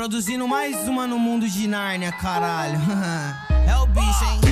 Produzindo mais uma no mundo de Nárnia, caralho. é o bicho, hein?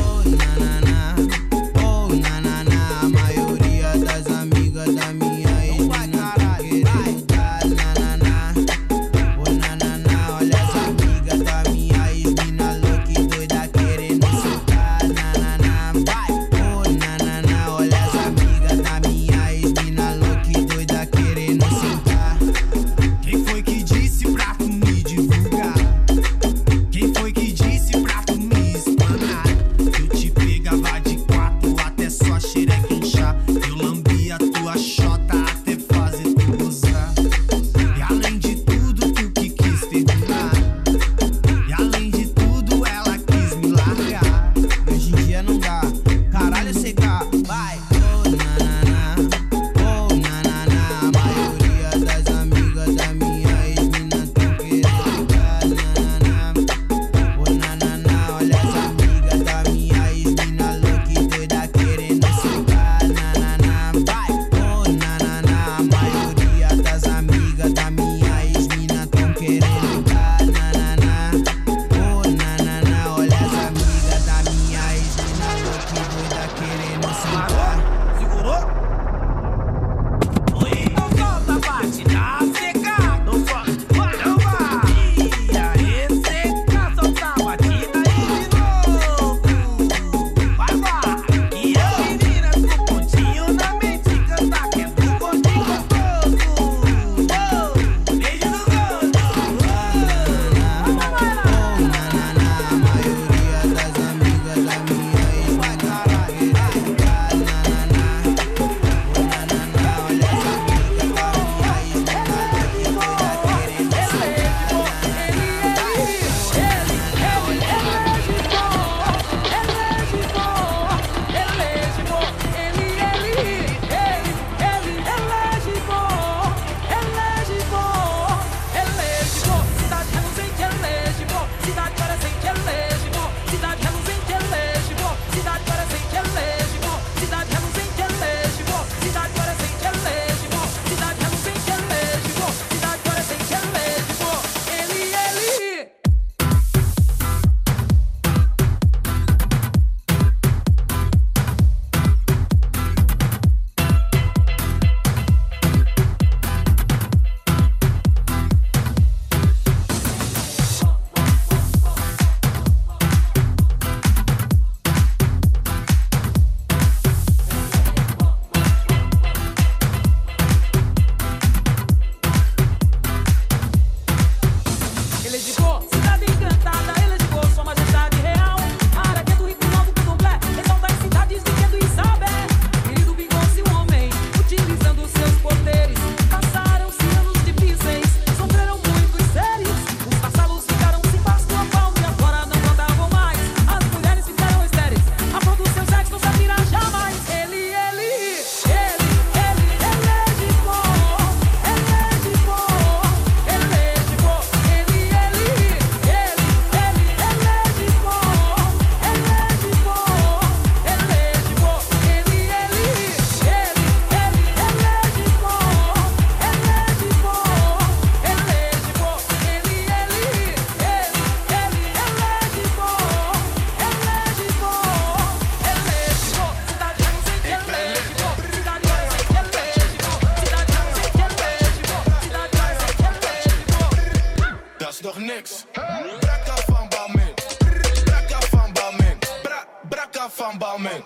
van Balmain.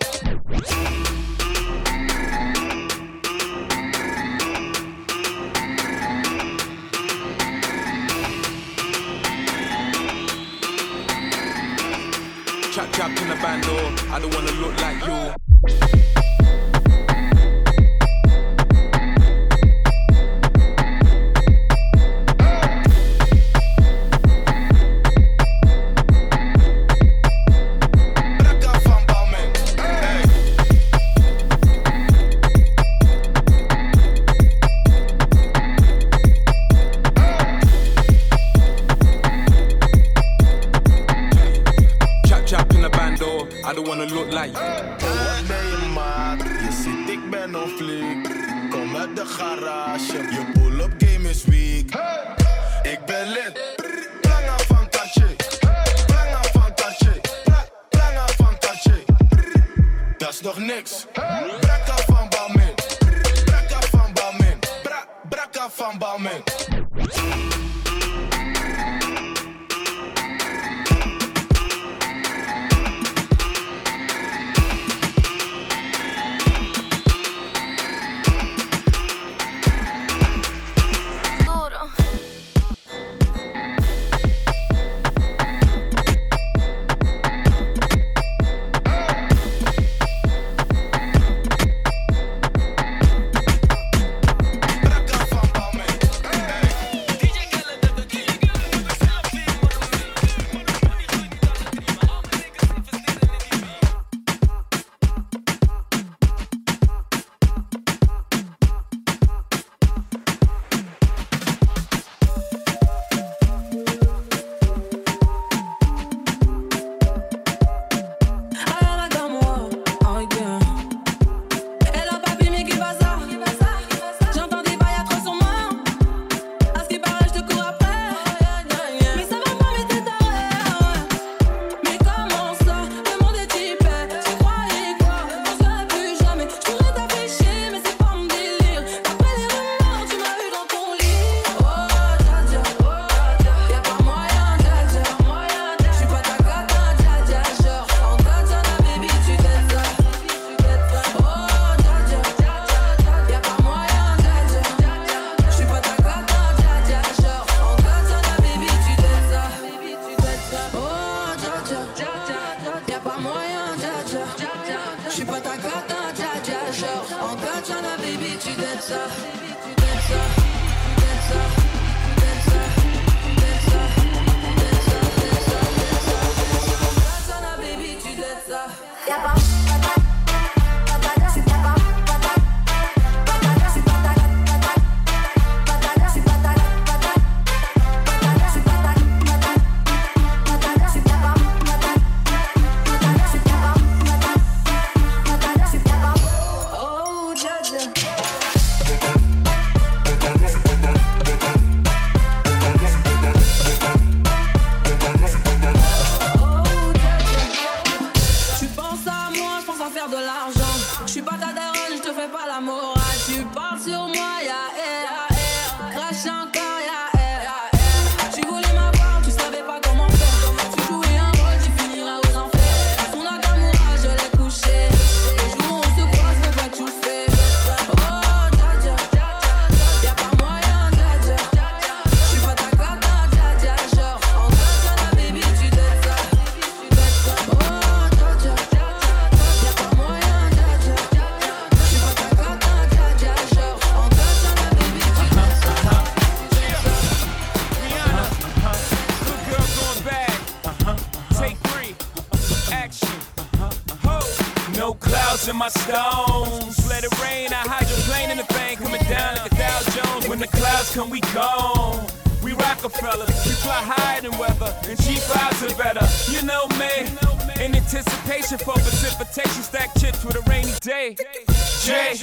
Trapped in the band door. I don't wanna look like you. af van Bouwman. anticipation for precipitation. Stack chips with a rainy day. J,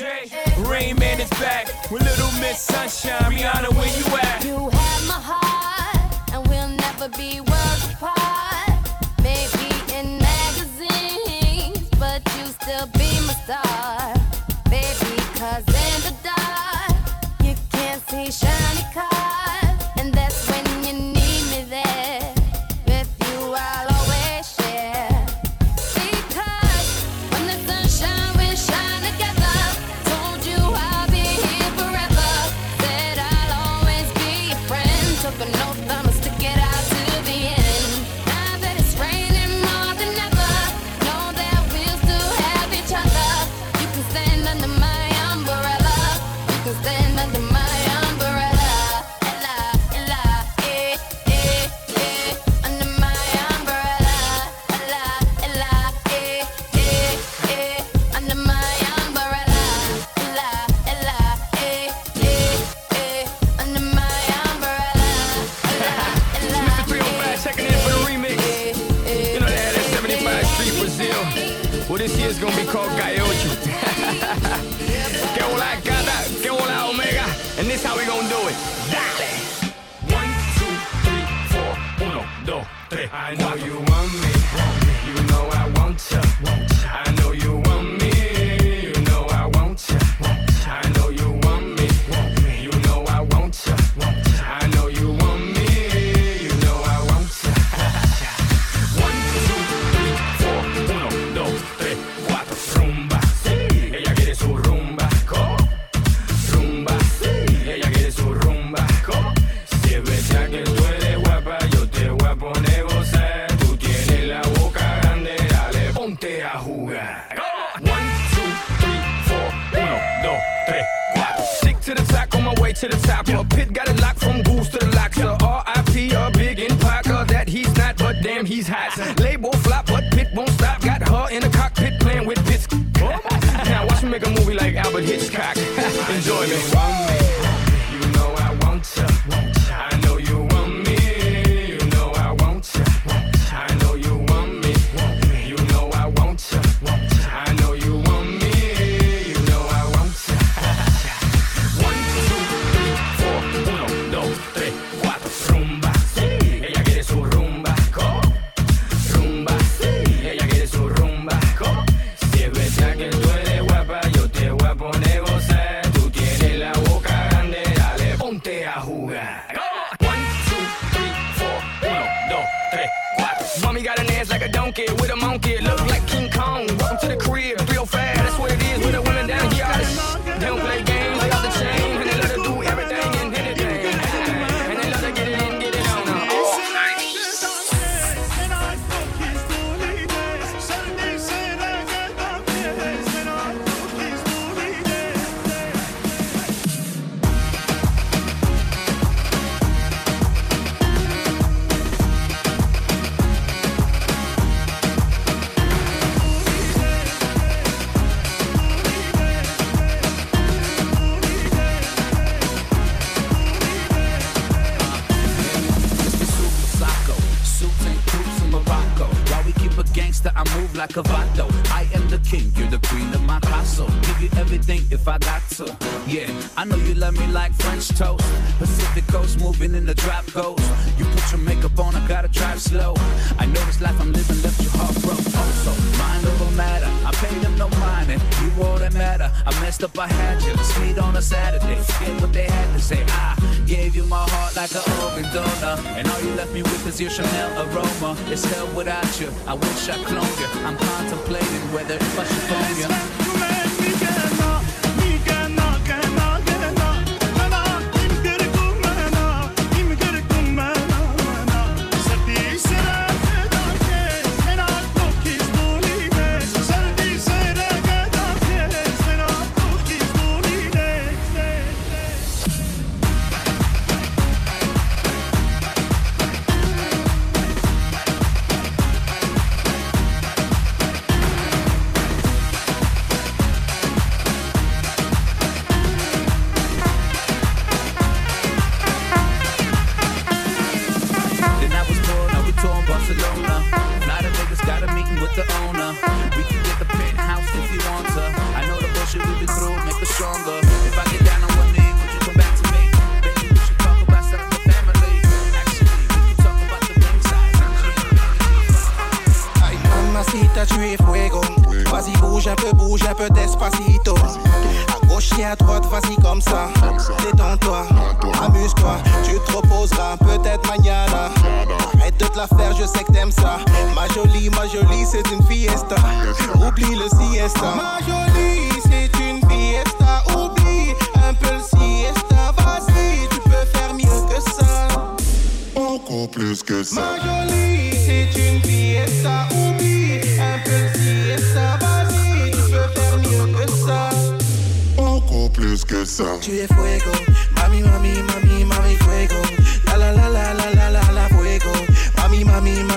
Rain Man is back with Little Miss Sunshine. Rihanna, where you at? You have my heart, and we'll never be worlds apart. Maybe in magazines, but you still be my star. this year's gonna be called Gaiocho. I know you love me like French toast. Pacific coast moving in the drop goes. You put your makeup on, I gotta drive slow. I know this life I'm living left your heart broke. Also, so mind over matter. I paid them no mind, and you all that matter. I messed up, I had you. Sweet on a Saturday. Forget what they had to say. I gave you my heart like an organ donor, and all you left me with is your Chanel aroma. It's hell without you. I wish I cloned you. I'm contemplating whether if I should phone you. beaucoup plus que ça. Ma jolie, c'est une pièce à oublier. Un peu si et ça, vas-y, tu peux faire mieux que ça. Beaucoup plus que ça. Tu es fuego, mami, mami, mami, mami, fuego. La la la la la la la la fuego. Mami, mami, mami.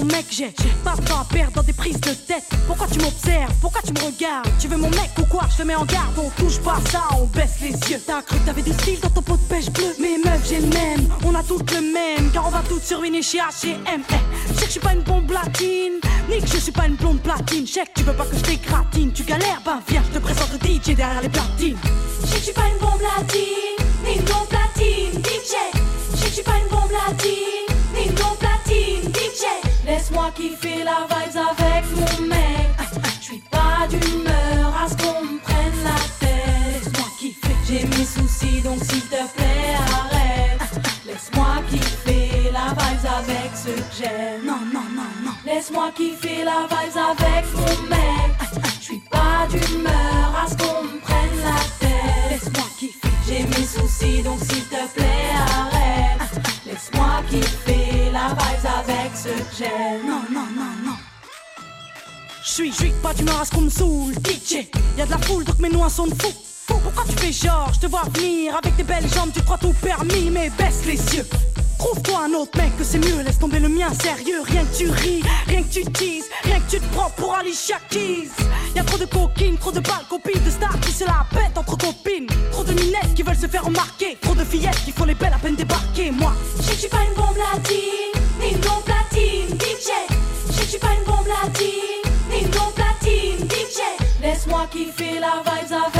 Mon mec, j'ai pas de temps à perdre dans des prises de tête. Pourquoi tu m'observes? Pourquoi tu me regardes? Tu veux mon mec ou quoi? Je te mets en garde, on touche pas ça, on baisse les yeux. T'as cru que t'avais du style dans ton pot de pêche bleu Mais meuf, j'ai le même, on a toutes le même, car on va toutes survenir chez H&M. Eh, je sais que je suis pas une bombe latine, ni que je suis pas une blonde platine. Que tu veux pas que je t'écratine, tu galères, ben viens, je te présente le DJ derrière les platines. Je sais que suis pas une bombe latine, ni une blonde platine, DJ. Je sais que je suis pas une bombe latine, ni une blonde platine, DJ. Laisse-moi kiffer la vibes avec mon mec. Je suis pas d'humeur à ce qu'on me prenne la tête. Laisse-moi kiffer. J'ai mes soucis donc s'il te plaît arrête. Laisse-moi kiffer la vibes avec ceux que j'aime. Non, non, non, non. Laisse-moi kiffer la vibes avec mon mec. Je suis pas d'humeur à ce qu'on me prenne la tête. Laisse-moi kiffer. J'ai mes soucis donc s'il te plaît arrête. Laisse-moi kiffer avec que j'aime. Non, non, non, non. J'suis, j'suis pas d'humeur à ce qu'on me saoule, DJ. Y'a de la foule donc mes noix sont de fou. Pourquoi tu fais genre, je te vois venir avec tes belles jambes, tu crois tout permis, mais baisse les yeux. Trouve-toi un autre mec que c'est mieux, laisse tomber le mien sérieux. Rien que tu ris, rien que tu teases, rien que tu te prends pour Alicia Keys. Y'a trop de coquines, trop de balles, copines de stars qui se la pètent entre copines. Trop de minettes qui veulent se faire remarquer, trop de fillettes qui font les belles à peine débarquer. Moi, je suis pas une bombe latine, que fila vibes a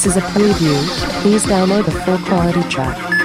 This is a preview. Please download the full quality track.